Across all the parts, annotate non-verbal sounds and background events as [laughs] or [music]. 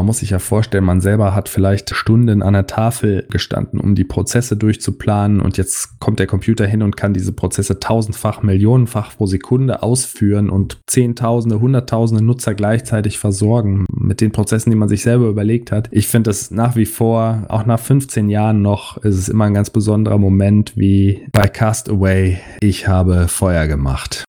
Man muss sich ja vorstellen, man selber hat vielleicht Stunden an der Tafel gestanden, um die Prozesse durchzuplanen und jetzt kommt der Computer hin und kann diese Prozesse tausendfach, millionenfach pro Sekunde ausführen und zehntausende, hunderttausende Nutzer gleichzeitig versorgen mit den Prozessen, die man sich selber überlegt hat. Ich finde es nach wie vor, auch nach 15 Jahren noch, ist es immer ein ganz besonderer Moment wie bei Castaway. Ich habe Feuer gemacht.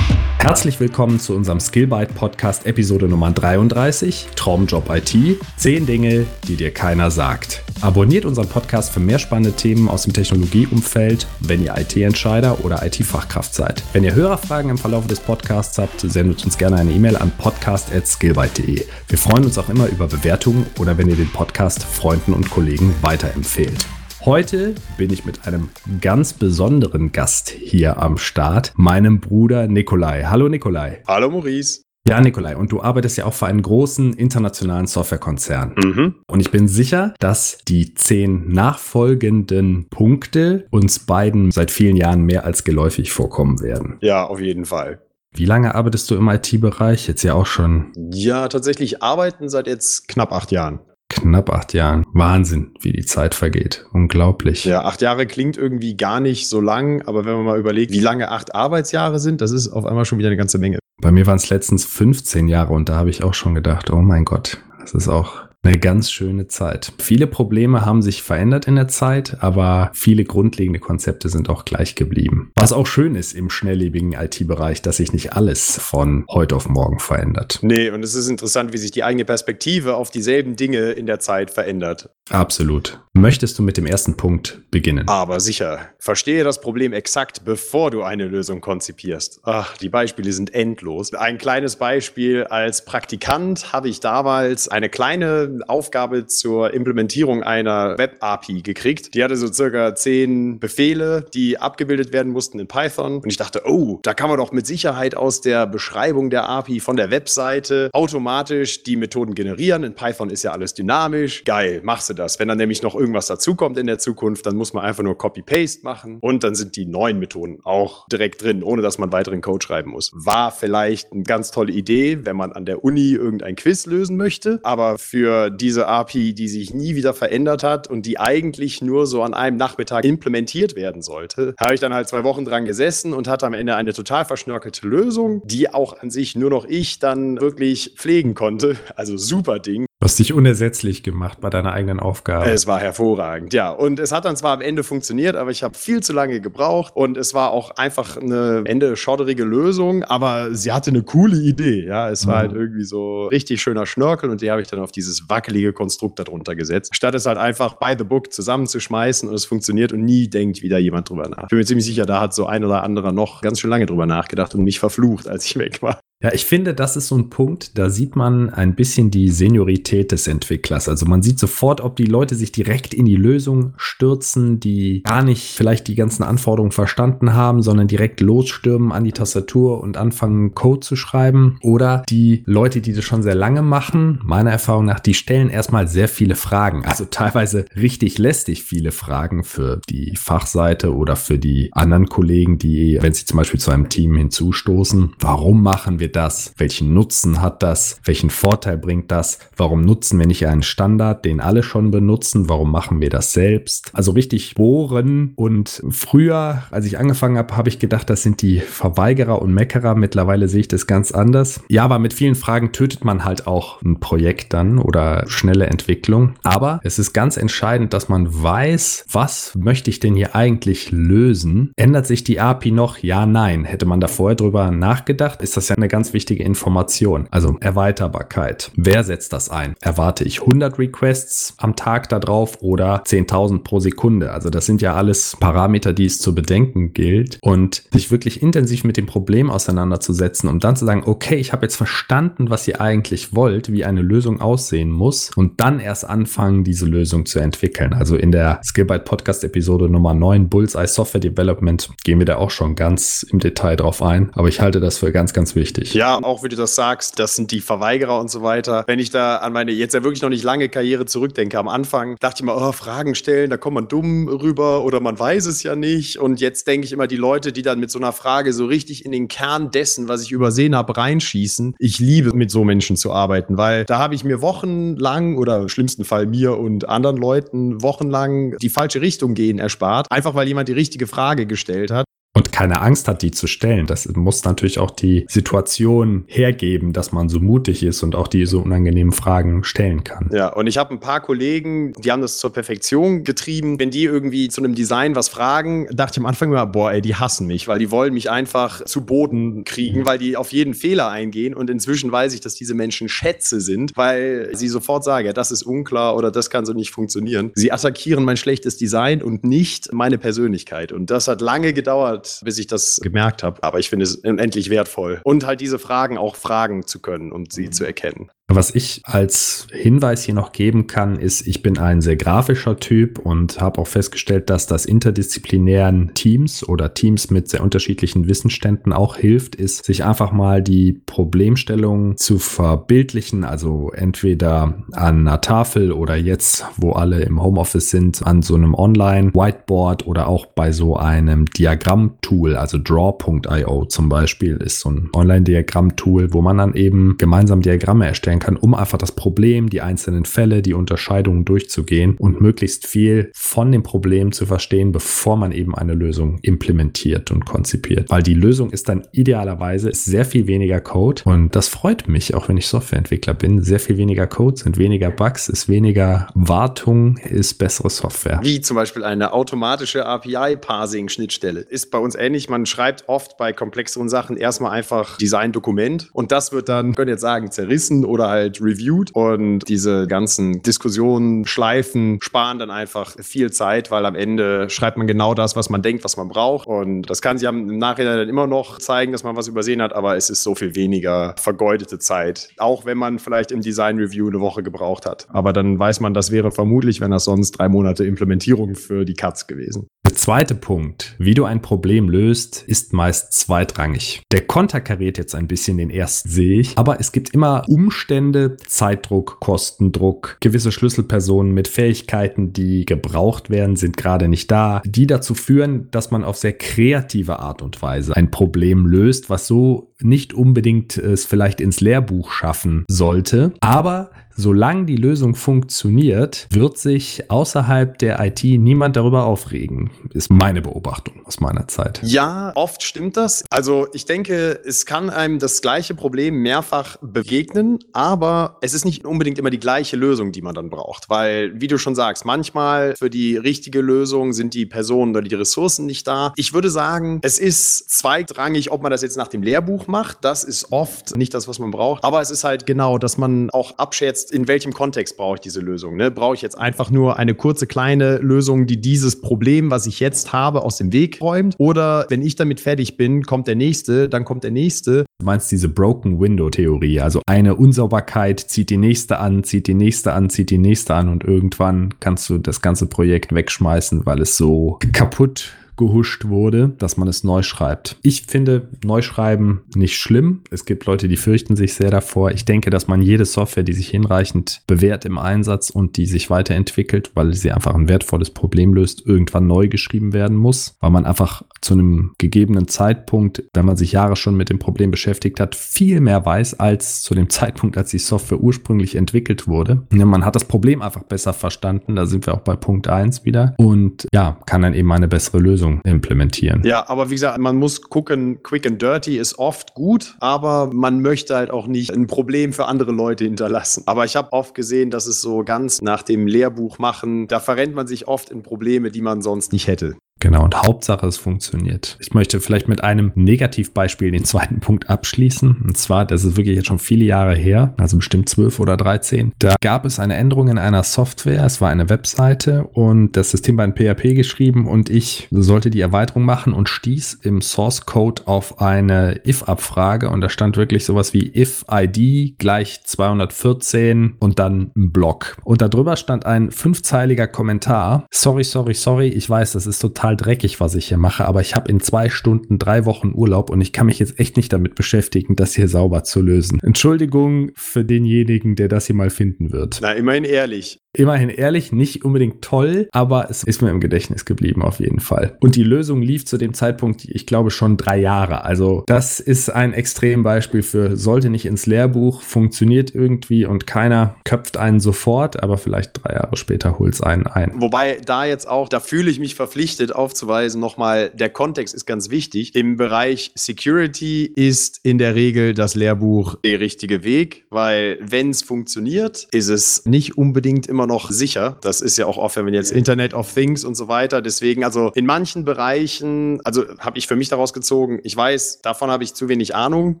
Herzlich willkommen zu unserem Skillbyte Podcast Episode Nummer 33, Traumjob IT, 10 Dinge, die dir keiner sagt. Abonniert unseren Podcast für mehr spannende Themen aus dem Technologieumfeld, wenn ihr IT-Entscheider oder IT-Fachkraft seid. Wenn ihr Hörerfragen im Verlauf des Podcasts habt, sendet uns gerne eine E-Mail an podcast.skillbyte.de. Wir freuen uns auch immer über Bewertungen oder wenn ihr den Podcast Freunden und Kollegen weiterempfehlt. Heute bin ich mit einem ganz besonderen Gast hier am Start, meinem Bruder Nikolai. Hallo Nikolai. Hallo Maurice. Ja, Nikolai, und du arbeitest ja auch für einen großen internationalen Softwarekonzern. Mhm. Und ich bin sicher, dass die zehn nachfolgenden Punkte uns beiden seit vielen Jahren mehr als geläufig vorkommen werden. Ja, auf jeden Fall. Wie lange arbeitest du im IT-Bereich? Jetzt ja auch schon. Ja, tatsächlich arbeiten seit jetzt knapp acht Jahren knapp acht Jahren. Wahnsinn, wie die Zeit vergeht. Unglaublich. Ja, acht Jahre klingt irgendwie gar nicht so lang, aber wenn man mal überlegt, wie lange acht Arbeitsjahre sind, das ist auf einmal schon wieder eine ganze Menge. Bei mir waren es letztens 15 Jahre und da habe ich auch schon gedacht, oh mein Gott, das ist auch eine ganz schöne Zeit. Viele Probleme haben sich verändert in der Zeit, aber viele grundlegende Konzepte sind auch gleich geblieben. Was auch schön ist im schnelllebigen IT-Bereich, dass sich nicht alles von heute auf morgen verändert. Nee, und es ist interessant, wie sich die eigene Perspektive auf dieselben Dinge in der Zeit verändert. Absolut. Möchtest du mit dem ersten Punkt beginnen? Aber sicher. Verstehe das Problem exakt, bevor du eine Lösung konzipierst. Ach, die Beispiele sind endlos. Ein kleines Beispiel. Als Praktikant habe ich damals eine kleine Aufgabe zur Implementierung einer Web-API gekriegt. Die hatte so circa zehn Befehle, die abgebildet werden mussten in Python. Und ich dachte, oh, da kann man doch mit Sicherheit aus der Beschreibung der API von der Webseite automatisch die Methoden generieren. In Python ist ja alles dynamisch. Geil, machst du das. Wenn dann nämlich noch irgendwas dazukommt in der Zukunft, dann muss man einfach nur Copy-Paste machen und dann sind die neuen Methoden auch direkt drin, ohne dass man weiteren Code schreiben muss. War vielleicht eine ganz tolle Idee, wenn man an der Uni irgendein Quiz lösen möchte, aber für diese API, die sich nie wieder verändert hat und die eigentlich nur so an einem Nachmittag implementiert werden sollte, habe ich dann halt zwei Wochen dran gesessen und hatte am Ende eine total verschnörkelte Lösung, die auch an sich nur noch ich dann wirklich pflegen konnte. Also super Ding. Du hast dich unersetzlich gemacht bei deiner eigenen Aufgabe. Es war hervorragend, ja. Und es hat dann zwar am Ende funktioniert, aber ich habe viel zu lange gebraucht und es war auch einfach eine Ende schotterige Lösung, aber sie hatte eine coole Idee, ja. Es war mhm. halt irgendwie so richtig schöner Schnörkel und die habe ich dann auf dieses wackelige Konstrukt darunter gesetzt, statt es halt einfach by the book zusammenzuschmeißen und es funktioniert und nie denkt wieder jemand drüber nach. Ich bin mir ziemlich sicher, da hat so ein oder anderer noch ganz schön lange drüber nachgedacht und mich verflucht, als ich weg war. Ja, ich finde, das ist so ein Punkt, da sieht man ein bisschen die Seniorität des Entwicklers. Also man sieht sofort, ob die Leute sich direkt in die Lösung stürzen, die gar nicht vielleicht die ganzen Anforderungen verstanden haben, sondern direkt losstürmen an die Tastatur und anfangen Code zu schreiben. Oder die Leute, die das schon sehr lange machen, meiner Erfahrung nach, die stellen erstmal sehr viele Fragen. Also teilweise richtig lästig viele Fragen für die Fachseite oder für die anderen Kollegen, die, wenn sie zum Beispiel zu einem Team hinzustoßen, warum machen wir wir das? Welchen Nutzen hat das? Welchen Vorteil bringt das? Warum nutzen wir nicht einen Standard, den alle schon benutzen? Warum machen wir das selbst? Also richtig bohren. Und früher, als ich angefangen habe, habe ich gedacht, das sind die Verweigerer und Meckerer. Mittlerweile sehe ich das ganz anders. Ja, aber mit vielen Fragen tötet man halt auch ein Projekt dann oder schnelle Entwicklung. Aber es ist ganz entscheidend, dass man weiß, was möchte ich denn hier eigentlich lösen? Ändert sich die API noch? Ja, nein. Hätte man da vorher drüber nachgedacht, ist das ja eine ganz ganz wichtige Information. Also Erweiterbarkeit. Wer setzt das ein? Erwarte ich 100 Requests am Tag darauf oder 10.000 pro Sekunde? Also das sind ja alles Parameter, die es zu bedenken gilt. Und sich wirklich intensiv mit dem Problem auseinanderzusetzen, um dann zu sagen, okay, ich habe jetzt verstanden, was ihr eigentlich wollt, wie eine Lösung aussehen muss und dann erst anfangen, diese Lösung zu entwickeln. Also in der Skillbyte Podcast Episode Nummer 9 Bullseye Software Development gehen wir da auch schon ganz im Detail drauf ein. Aber ich halte das für ganz, ganz wichtig. Schwierig. Ja, auch wie du das sagst, das sind die Verweigerer und so weiter. Wenn ich da an meine jetzt ja wirklich noch nicht lange Karriere zurückdenke, am Anfang dachte ich immer, oh, Fragen stellen, da kommt man dumm rüber oder man weiß es ja nicht. Und jetzt denke ich immer, die Leute, die dann mit so einer Frage so richtig in den Kern dessen, was ich übersehen habe, reinschießen. Ich liebe mit so Menschen zu arbeiten, weil da habe ich mir wochenlang oder im schlimmsten Fall mir und anderen Leuten wochenlang die falsche Richtung gehen erspart. Einfach weil jemand die richtige Frage gestellt hat und keine Angst hat, die zu stellen. Das muss natürlich auch die Situation hergeben, dass man so mutig ist und auch diese unangenehmen Fragen stellen kann. Ja, und ich habe ein paar Kollegen, die haben das zur Perfektion getrieben. Wenn die irgendwie zu einem Design was fragen, dachte ich am Anfang immer, boah, ey, die hassen mich, weil die wollen mich einfach zu Boden kriegen, weil die auf jeden Fehler eingehen. Und inzwischen weiß ich, dass diese Menschen Schätze sind, weil sie sofort sagen, ja, das ist unklar oder das kann so nicht funktionieren. Sie attackieren mein schlechtes Design und nicht meine Persönlichkeit. Und das hat lange gedauert, bis ich das gemerkt habe. Aber ich finde es unendlich wertvoll. Und halt diese Fragen auch fragen zu können und sie zu erkennen. Was ich als Hinweis hier noch geben kann, ist, ich bin ein sehr grafischer Typ und habe auch festgestellt, dass das interdisziplinären Teams oder Teams mit sehr unterschiedlichen Wissensständen auch hilft, ist, sich einfach mal die Problemstellung zu verbildlichen, also entweder an einer Tafel oder jetzt, wo alle im Homeoffice sind, an so einem Online-Whiteboard oder auch bei so einem Diagramm-Tool, also Draw.io zum Beispiel ist so ein Online-Diagramm-Tool, wo man dann eben gemeinsam Diagramme erstellen erklären kann, um einfach das Problem, die einzelnen Fälle, die Unterscheidungen durchzugehen und möglichst viel von dem Problem zu verstehen, bevor man eben eine Lösung implementiert und konzipiert. Weil die Lösung ist dann idealerweise sehr viel weniger Code und das freut mich, auch wenn ich Softwareentwickler bin. Sehr viel weniger Code sind weniger Bugs, ist weniger Wartung, ist bessere Software. Wie zum Beispiel eine automatische API-Parsing-Schnittstelle. Ist bei uns ähnlich. Man schreibt oft bei komplexeren Sachen erstmal einfach Design-Dokument und das wird dann, können jetzt sagen, zerrissen oder halt reviewed und diese ganzen Diskussionen, Schleifen sparen dann einfach viel Zeit, weil am Ende schreibt man genau das, was man denkt, was man braucht und das kann sich im Nachhinein dann immer noch zeigen, dass man was übersehen hat, aber es ist so viel weniger vergeudete Zeit, auch wenn man vielleicht im Design Review eine Woche gebraucht hat. Aber dann weiß man, das wäre vermutlich, wenn das sonst drei Monate Implementierung für die Katz gewesen. Zweite Punkt, wie du ein Problem löst, ist meist zweitrangig. Der konterkariert jetzt ein bisschen den ersten, sehe ich, aber es gibt immer Umstände, Zeitdruck, Kostendruck, gewisse Schlüsselpersonen mit Fähigkeiten, die gebraucht werden, sind gerade nicht da, die dazu führen, dass man auf sehr kreative Art und Weise ein Problem löst, was so nicht unbedingt es vielleicht ins Lehrbuch schaffen sollte, aber solange die Lösung funktioniert, wird sich außerhalb der IT niemand darüber aufregen. Ist meine Beobachtung aus meiner Zeit. Ja, oft stimmt das. Also ich denke, es kann einem das gleiche Problem mehrfach begegnen, aber es ist nicht unbedingt immer die gleiche Lösung, die man dann braucht. Weil, wie du schon sagst, manchmal für die richtige Lösung sind die Personen oder die Ressourcen nicht da. Ich würde sagen, es ist zweitrangig, ob man das jetzt nach dem Lehrbuch macht. Das ist oft nicht das, was man braucht. Aber es ist halt genau, dass man auch abschätzt, jetzt, in welchem Kontext brauche ich diese Lösung? Ne? Brauche ich jetzt einfach nur eine kurze, kleine Lösung, die dieses Problem, was ich jetzt habe, aus dem Weg räumt? Oder wenn ich damit fertig bin, kommt der nächste, dann kommt der nächste. Du meinst diese Broken Window Theorie, also eine Unsauberkeit zieht die nächste an, zieht die nächste an, zieht die nächste an und irgendwann kannst du das ganze Projekt wegschmeißen, weil es so kaputt gehuscht wurde, dass man es neu schreibt. Ich finde Neuschreiben nicht schlimm. Es gibt Leute, die fürchten sich sehr davor. Ich denke, dass man jede Software, die sich hinreichend bewährt im Einsatz und die sich weiterentwickelt, weil sie einfach ein wertvolles Problem löst, irgendwann neu geschrieben werden muss, weil man einfach zu einem gegebenen Zeitpunkt, wenn man sich Jahre schon mit dem Problem beschäftigt hat, viel mehr weiß als zu dem Zeitpunkt, als die Software ursprünglich entwickelt wurde. Man hat das Problem einfach besser verstanden. Da sind wir auch bei Punkt 1 wieder und ja, kann dann eben eine bessere Lösung Lösung implementieren. Ja, aber wie gesagt, man muss gucken, quick and dirty ist oft gut, aber man möchte halt auch nicht ein Problem für andere Leute hinterlassen. Aber ich habe oft gesehen, dass es so ganz nach dem Lehrbuch machen, da verrennt man sich oft in Probleme, die man sonst nicht hätte. Genau, und Hauptsache es funktioniert. Ich möchte vielleicht mit einem Negativbeispiel den zweiten Punkt abschließen. Und zwar, das ist wirklich jetzt schon viele Jahre her, also bestimmt zwölf oder dreizehn. Da gab es eine Änderung in einer Software. Es war eine Webseite und das System war in PHP geschrieben und ich sollte die Erweiterung machen und stieß im Source Code auf eine if-Abfrage und da stand wirklich sowas wie if ID gleich 214 und dann ein Block. Und darüber stand ein fünfzeiliger Kommentar. Sorry, sorry, sorry. Ich weiß, das ist total total dreckig, was ich hier mache, aber ich habe in zwei Stunden drei Wochen Urlaub und ich kann mich jetzt echt nicht damit beschäftigen, das hier sauber zu lösen. Entschuldigung für denjenigen, der das hier mal finden wird. Na, immerhin ehrlich immerhin ehrlich, nicht unbedingt toll, aber es ist mir im Gedächtnis geblieben auf jeden Fall. Und die Lösung lief zu dem Zeitpunkt, ich glaube, schon drei Jahre. Also das ist ein Extrembeispiel für sollte nicht ins Lehrbuch, funktioniert irgendwie und keiner köpft einen sofort, aber vielleicht drei Jahre später holt es einen ein. Wobei da jetzt auch, da fühle ich mich verpflichtet aufzuweisen, nochmal, der Kontext ist ganz wichtig. Im Bereich Security ist in der Regel das Lehrbuch der richtige Weg, weil wenn es funktioniert, ist es nicht unbedingt immer noch sicher. Das ist ja auch oft, wenn man jetzt Internet of Things und so weiter. Deswegen, also in manchen Bereichen, also habe ich für mich daraus gezogen, ich weiß, davon habe ich zu wenig Ahnung.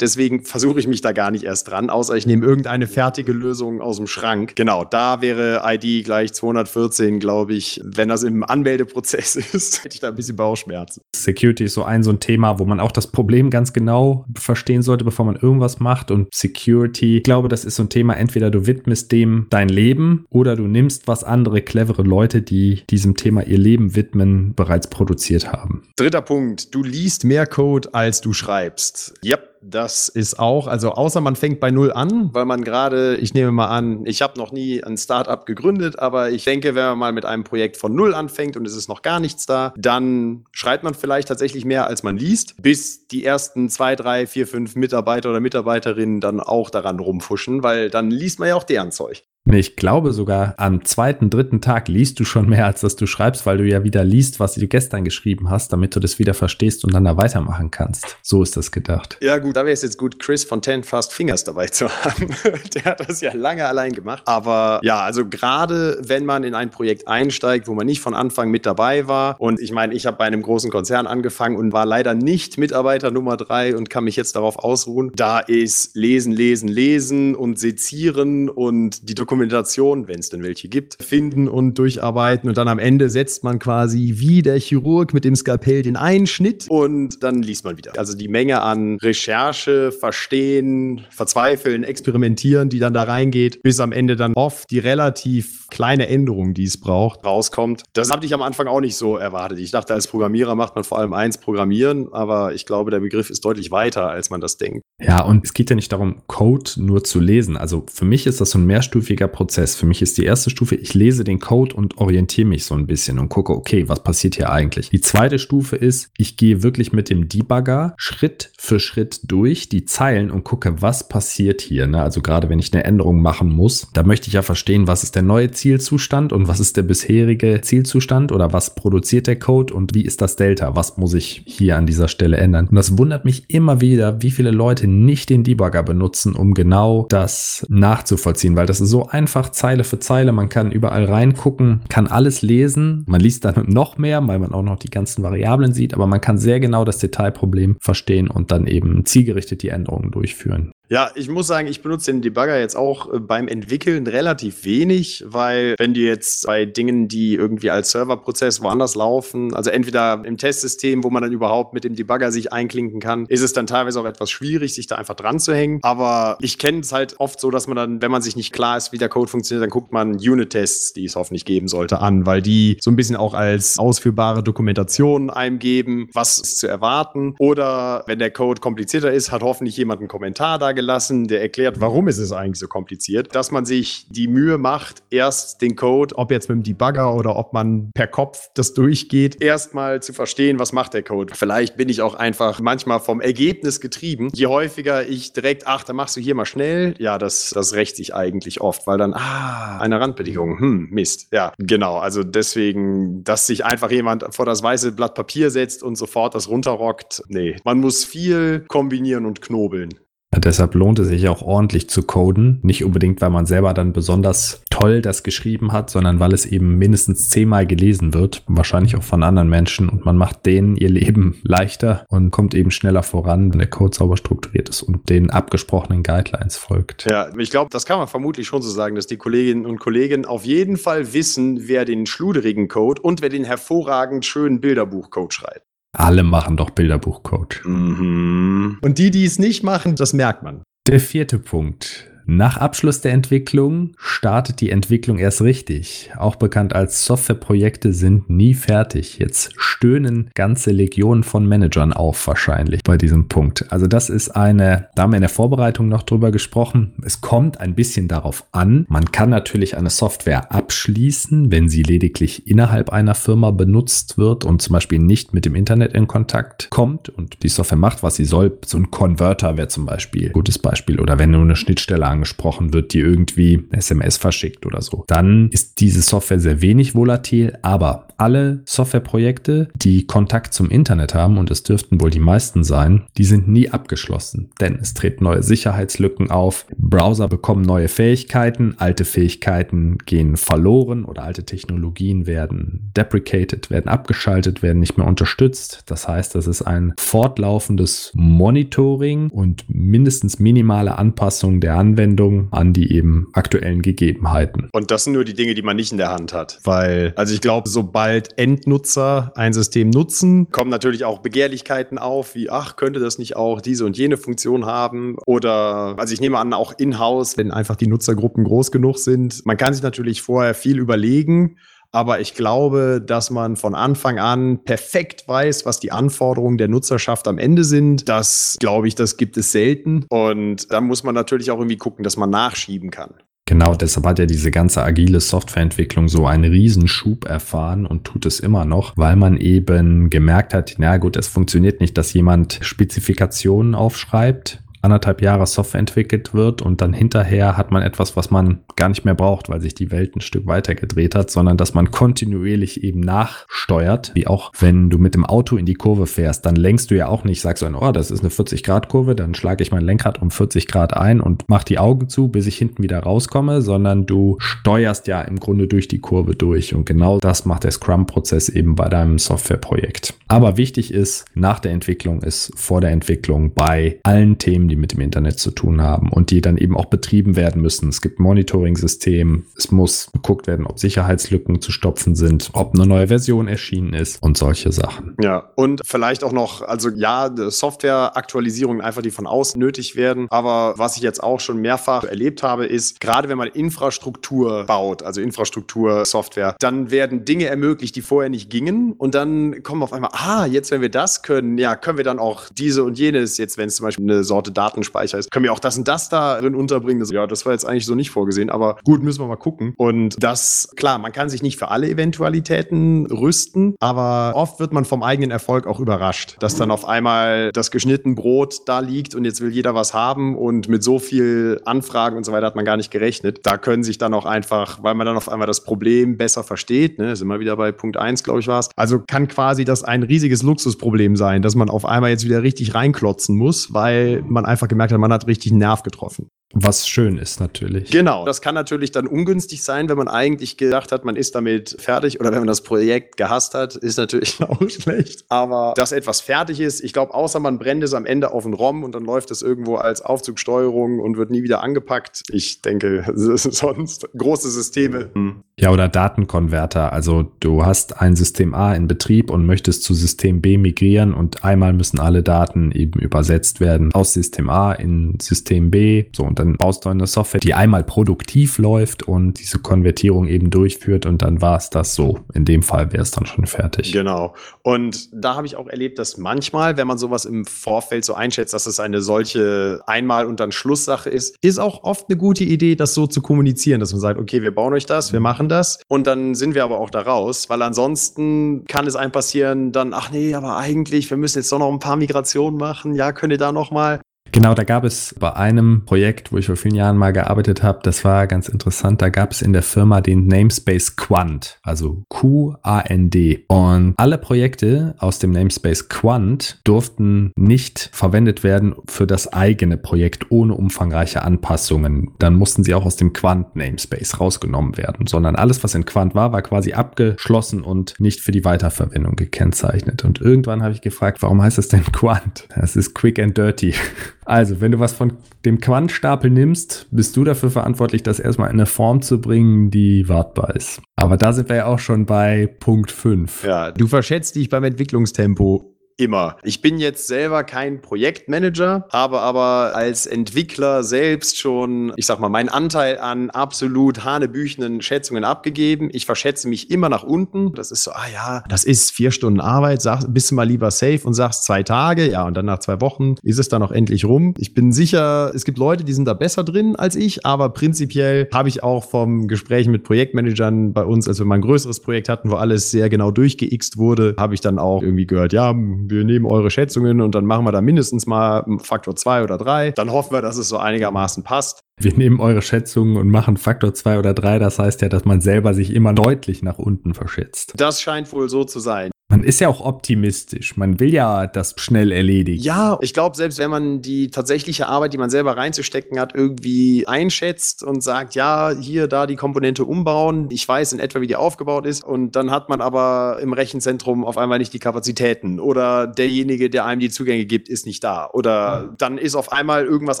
Deswegen versuche ich mich da gar nicht erst dran, außer ich nehme irgendeine fertige Lösung aus dem Schrank. Genau, da wäre ID gleich 214, glaube ich. Wenn das im Anmeldeprozess [laughs] ist, hätte ich da ein bisschen Bauchschmerzen. Security ist so ein so ein Thema, wo man auch das Problem ganz genau verstehen sollte, bevor man irgendwas macht. Und Security, ich glaube, das ist so ein Thema, entweder du widmest dem dein Leben oder du nimmst, was andere clevere Leute, die diesem Thema ihr Leben widmen, bereits produziert haben. Dritter Punkt, du liest mehr Code, als du schreibst. Yep. Das ist auch, also außer man fängt bei Null an, weil man gerade, ich nehme mal an, ich habe noch nie ein Startup gegründet, aber ich denke, wenn man mal mit einem Projekt von Null anfängt und es ist noch gar nichts da, dann schreibt man vielleicht tatsächlich mehr, als man liest, bis die ersten zwei, drei, vier, fünf Mitarbeiter oder Mitarbeiterinnen dann auch daran rumfuschen, weil dann liest man ja auch deren Zeug. Ich glaube sogar, am zweiten, dritten Tag liest du schon mehr, als dass du schreibst, weil du ja wieder liest, was du gestern geschrieben hast, damit du das wieder verstehst und dann da weitermachen kannst. So ist das gedacht. Ja, gut, da wäre es jetzt gut, Chris von Ten Fast Fingers dabei zu [laughs] haben. Der hat das ja lange allein gemacht. Aber ja, also gerade wenn man in ein Projekt einsteigt, wo man nicht von Anfang mit dabei war, und ich meine, ich habe bei einem großen Konzern angefangen und war leider nicht Mitarbeiter Nummer drei und kann mich jetzt darauf ausruhen, da ist Lesen, Lesen, Lesen und Sezieren und die Dokumentation Dokumentation, wenn es denn welche gibt, finden und durcharbeiten. Und dann am Ende setzt man quasi wie der Chirurg mit dem Skalpell den Einschnitt und dann liest man wieder. Also die Menge an Recherche, Verstehen, Verzweifeln, Experimentieren, die dann da reingeht, bis am Ende dann oft die relativ kleine Änderung, die es braucht, rauskommt. Das habe ich am Anfang auch nicht so erwartet. Ich dachte, als Programmierer macht man vor allem eins, Programmieren, aber ich glaube, der Begriff ist deutlich weiter, als man das denkt. Ja, und es geht ja nicht darum, Code nur zu lesen. Also für mich ist das so ein mehrstufiger Prozess. Für mich ist die erste Stufe, ich lese den Code und orientiere mich so ein bisschen und gucke, okay, was passiert hier eigentlich? Die zweite Stufe ist, ich gehe wirklich mit dem Debugger Schritt für Schritt durch die Zeilen und gucke, was passiert hier. Ne? Also gerade wenn ich eine Änderung machen muss, da möchte ich ja verstehen, was ist der neue Zielzustand und was ist der bisherige Zielzustand oder was produziert der Code und wie ist das Delta? Was muss ich hier an dieser Stelle ändern? Und das wundert mich immer wieder, wie viele Leute nicht den Debugger benutzen, um genau das nachzuvollziehen, weil das ist so einfach Zeile für Zeile. Man kann überall reingucken, kann alles lesen. Man liest dann [laughs] noch mehr, weil man auch noch die ganzen Variablen sieht, aber man kann sehr genau das Detailproblem verstehen und dann eben zielgerichtet die Änderungen durchführen. Ja, ich muss sagen, ich benutze den Debugger jetzt auch äh, beim Entwickeln relativ wenig, weil wenn du jetzt bei Dingen, die irgendwie als Serverprozess woanders laufen, also entweder im Testsystem, wo man dann überhaupt mit dem Debugger sich einklinken kann, ist es dann teilweise auch etwas schwierig, sich da einfach dran zu hängen. Aber ich kenne es halt oft so, dass man dann, wenn man sich nicht klar ist, wie der Code funktioniert, dann guckt man Unit-Tests, die es hoffentlich geben sollte, an, weil die so ein bisschen auch als ausführbare Dokumentation einem geben, was ist zu erwarten. Oder wenn der Code komplizierter ist, hat hoffentlich jemand einen Kommentar da gelassen, der erklärt, warum ist es eigentlich so kompliziert, dass man sich die Mühe macht, erst den Code, ob jetzt mit dem Debugger oder ob man per Kopf das durchgeht, erstmal zu verstehen, was macht der Code. Vielleicht bin ich auch einfach manchmal vom Ergebnis getrieben. Je häufiger ich direkt, ach, dann machst du hier mal schnell, ja, das, das rächt sich eigentlich oft, weil dann, ah, eine Randbedingung, hm, Mist. Ja, genau. Also deswegen, dass sich einfach jemand vor das weiße Blatt Papier setzt und sofort das runterrockt, nee. Man muss viel kombinieren und knobeln. Ja, deshalb lohnt es sich auch ordentlich zu coden. Nicht unbedingt, weil man selber dann besonders toll das geschrieben hat, sondern weil es eben mindestens zehnmal gelesen wird. Wahrscheinlich auch von anderen Menschen. Und man macht denen ihr Leben [laughs] leichter und kommt eben schneller voran, wenn der Code sauber strukturiert ist und den abgesprochenen Guidelines folgt. Ja, ich glaube, das kann man vermutlich schon so sagen, dass die Kolleginnen und Kollegen auf jeden Fall wissen, wer den schluderigen Code und wer den hervorragend schönen Bilderbuchcode schreibt. Alle machen doch Bilderbuchcode. Mhm. Und die, die es nicht machen, das merkt man. Der vierte Punkt. Nach Abschluss der Entwicklung startet die Entwicklung erst richtig. Auch bekannt als Softwareprojekte sind nie fertig. Jetzt stöhnen ganze Legionen von Managern auf wahrscheinlich bei diesem Punkt. Also das ist eine, da haben wir in der Vorbereitung noch drüber gesprochen. Es kommt ein bisschen darauf an. Man kann natürlich eine Software abschließen, wenn sie lediglich innerhalb einer Firma benutzt wird und zum Beispiel nicht mit dem Internet in Kontakt kommt und die Software macht, was sie soll. So ein Converter wäre zum Beispiel ein gutes Beispiel. Oder wenn nur eine Schnittstelle angesprochen wird, die irgendwie SMS verschickt oder so. Dann ist diese Software sehr wenig volatil, aber alle Softwareprojekte, die Kontakt zum Internet haben, und es dürften wohl die meisten sein, die sind nie abgeschlossen. Denn es treten neue Sicherheitslücken auf, Browser bekommen neue Fähigkeiten, alte Fähigkeiten gehen verloren oder alte Technologien werden deprecated, werden abgeschaltet, werden nicht mehr unterstützt. Das heißt, das ist ein fortlaufendes Monitoring und mindestens minimale Anpassung der Anwendung an die eben aktuellen Gegebenheiten. Und das sind nur die Dinge, die man nicht in der Hand hat. Weil, also ich glaube, sobald Endnutzer ein System nutzen, kommen natürlich auch Begehrlichkeiten auf, wie, ach, könnte das nicht auch diese und jene Funktion haben? Oder, also ich nehme an, auch in-house, wenn einfach die Nutzergruppen groß genug sind. Man kann sich natürlich vorher viel überlegen. Aber ich glaube, dass man von Anfang an perfekt weiß, was die Anforderungen der Nutzerschaft am Ende sind. Das glaube ich, das gibt es selten. Und da muss man natürlich auch irgendwie gucken, dass man nachschieben kann. Genau, deshalb hat ja diese ganze agile Softwareentwicklung so einen Riesenschub erfahren und tut es immer noch, weil man eben gemerkt hat, na gut, es funktioniert nicht, dass jemand Spezifikationen aufschreibt, anderthalb Jahre Software entwickelt wird und dann hinterher hat man etwas, was man gar nicht mehr braucht, weil sich die Welt ein Stück weiter gedreht hat, sondern dass man kontinuierlich eben nachsteuert, wie auch wenn du mit dem Auto in die Kurve fährst, dann lenkst du ja auch nicht, sagst du, oh, das ist eine 40 Grad Kurve, dann schlage ich mein Lenkrad um 40 Grad ein und mach die Augen zu, bis ich hinten wieder rauskomme, sondern du steuerst ja im Grunde durch die Kurve durch und genau das macht der Scrum-Prozess eben bei deinem Softwareprojekt. Aber wichtig ist, nach der Entwicklung ist vor der Entwicklung bei allen Themen, die mit dem Internet zu tun haben und die dann eben auch betrieben werden müssen. Es gibt Monitoring-System, es muss geguckt werden, ob Sicherheitslücken zu stopfen sind, ob eine neue Version erschienen ist und solche Sachen. Ja, und vielleicht auch noch, also ja, Software-Aktualisierungen einfach, die von außen nötig werden. Aber was ich jetzt auch schon mehrfach erlebt habe, ist, gerade wenn man Infrastruktur baut, also Infrastruktur-Software, dann werden Dinge ermöglicht, die vorher nicht gingen. Und dann kommen auf einmal, ah, jetzt, wenn wir das können, ja, können wir dann auch diese und jenes, jetzt, wenn es zum Beispiel eine Sorte Datenspeicher ist, können wir auch das und das darin unterbringen. Das, ja, das war jetzt eigentlich so nicht vorgesehen, aber gut, müssen wir mal gucken. Und das, klar, man kann sich nicht für alle Eventualitäten rüsten, aber oft wird man vom eigenen Erfolg auch überrascht, dass dann auf einmal das geschnittene Brot da liegt und jetzt will jeder was haben und mit so viel Anfragen und so weiter hat man gar nicht gerechnet. Da können sich dann auch einfach, weil man dann auf einmal das Problem besser versteht, ne, sind wir wieder bei Punkt 1, glaube ich, war es. Also kann quasi das ein riesiges Luxusproblem sein, dass man auf einmal jetzt wieder richtig reinklotzen muss, weil man einfach gemerkt hat, man hat richtig einen Nerv getroffen. Was schön ist natürlich. Genau. Das kann natürlich dann ungünstig sein, wenn man eigentlich gedacht hat, man ist damit fertig oder wenn man das Projekt gehasst hat, ist natürlich [laughs] auch schlecht. Aber dass etwas fertig ist, ich glaube, außer man brennt es am Ende auf den ROM und dann läuft es irgendwo als Aufzugsteuerung und wird nie wieder angepackt. Ich denke, [laughs] sonst große Systeme. Hm. Ja, oder Datenkonverter. Also du hast ein System A in Betrieb und möchtest zu System B migrieren und einmal müssen alle Daten eben übersetzt werden aus System A in System B. So, und du eine Software, die einmal produktiv läuft und diese Konvertierung eben durchführt und dann war es das so. In dem Fall wäre es dann schon fertig. Genau. Und da habe ich auch erlebt, dass manchmal, wenn man sowas im Vorfeld so einschätzt, dass es eine solche Einmal- und dann Schlusssache ist, ist auch oft eine gute Idee, das so zu kommunizieren, dass man sagt, okay, wir bauen euch das, wir machen das und dann sind wir aber auch da raus, weil ansonsten kann es einem passieren, dann, ach nee, aber eigentlich, wir müssen jetzt doch noch ein paar Migrationen machen, ja, könnt ihr da noch mal Genau, da gab es bei einem Projekt, wo ich vor vielen Jahren mal gearbeitet habe, das war ganz interessant, da gab es in der Firma den Namespace Quant, also Q-A-N-D. Und alle Projekte aus dem Namespace Quant durften nicht verwendet werden für das eigene Projekt ohne umfangreiche Anpassungen. Dann mussten sie auch aus dem Quant Namespace rausgenommen werden, sondern alles, was in Quant war, war quasi abgeschlossen und nicht für die Weiterverwendung gekennzeichnet. Und irgendwann habe ich gefragt, warum heißt es denn Quant? Das ist quick and dirty. Also, wenn du was von dem Quantstapel nimmst, bist du dafür verantwortlich, das erstmal in eine Form zu bringen, die wartbar ist. Aber da sind wir ja auch schon bei Punkt 5. Ja, du verschätzt dich beim Entwicklungstempo immer. Ich bin jetzt selber kein Projektmanager, habe aber als Entwickler selbst schon, ich sag mal, meinen Anteil an absolut hanebüchenen Schätzungen abgegeben. Ich verschätze mich immer nach unten. Das ist so, ah ja, das ist vier Stunden Arbeit, sag, bist du mal lieber safe und sagst zwei Tage, ja, und dann nach zwei Wochen ist es dann auch endlich rum. Ich bin sicher, es gibt Leute, die sind da besser drin als ich, aber prinzipiell habe ich auch vom Gespräch mit Projektmanagern bei uns, als wir mal ein größeres Projekt hatten, wo alles sehr genau durchgeixt wurde, habe ich dann auch irgendwie gehört, ja, wir nehmen eure Schätzungen und dann machen wir da mindestens mal Faktor zwei oder drei. Dann hoffen wir, dass es so einigermaßen passt. Wir nehmen eure Schätzungen und machen Faktor zwei oder drei. Das heißt ja, dass man selber sich immer deutlich nach unten verschätzt. Das scheint wohl so zu sein. Man ist ja auch optimistisch. Man will ja das schnell erledigen. Ja, ich glaube, selbst wenn man die tatsächliche Arbeit, die man selber reinzustecken hat, irgendwie einschätzt und sagt, ja, hier, da die Komponente umbauen, ich weiß in etwa, wie die aufgebaut ist, und dann hat man aber im Rechenzentrum auf einmal nicht die Kapazitäten oder derjenige, der einem die Zugänge gibt, ist nicht da oder dann ist auf einmal irgendwas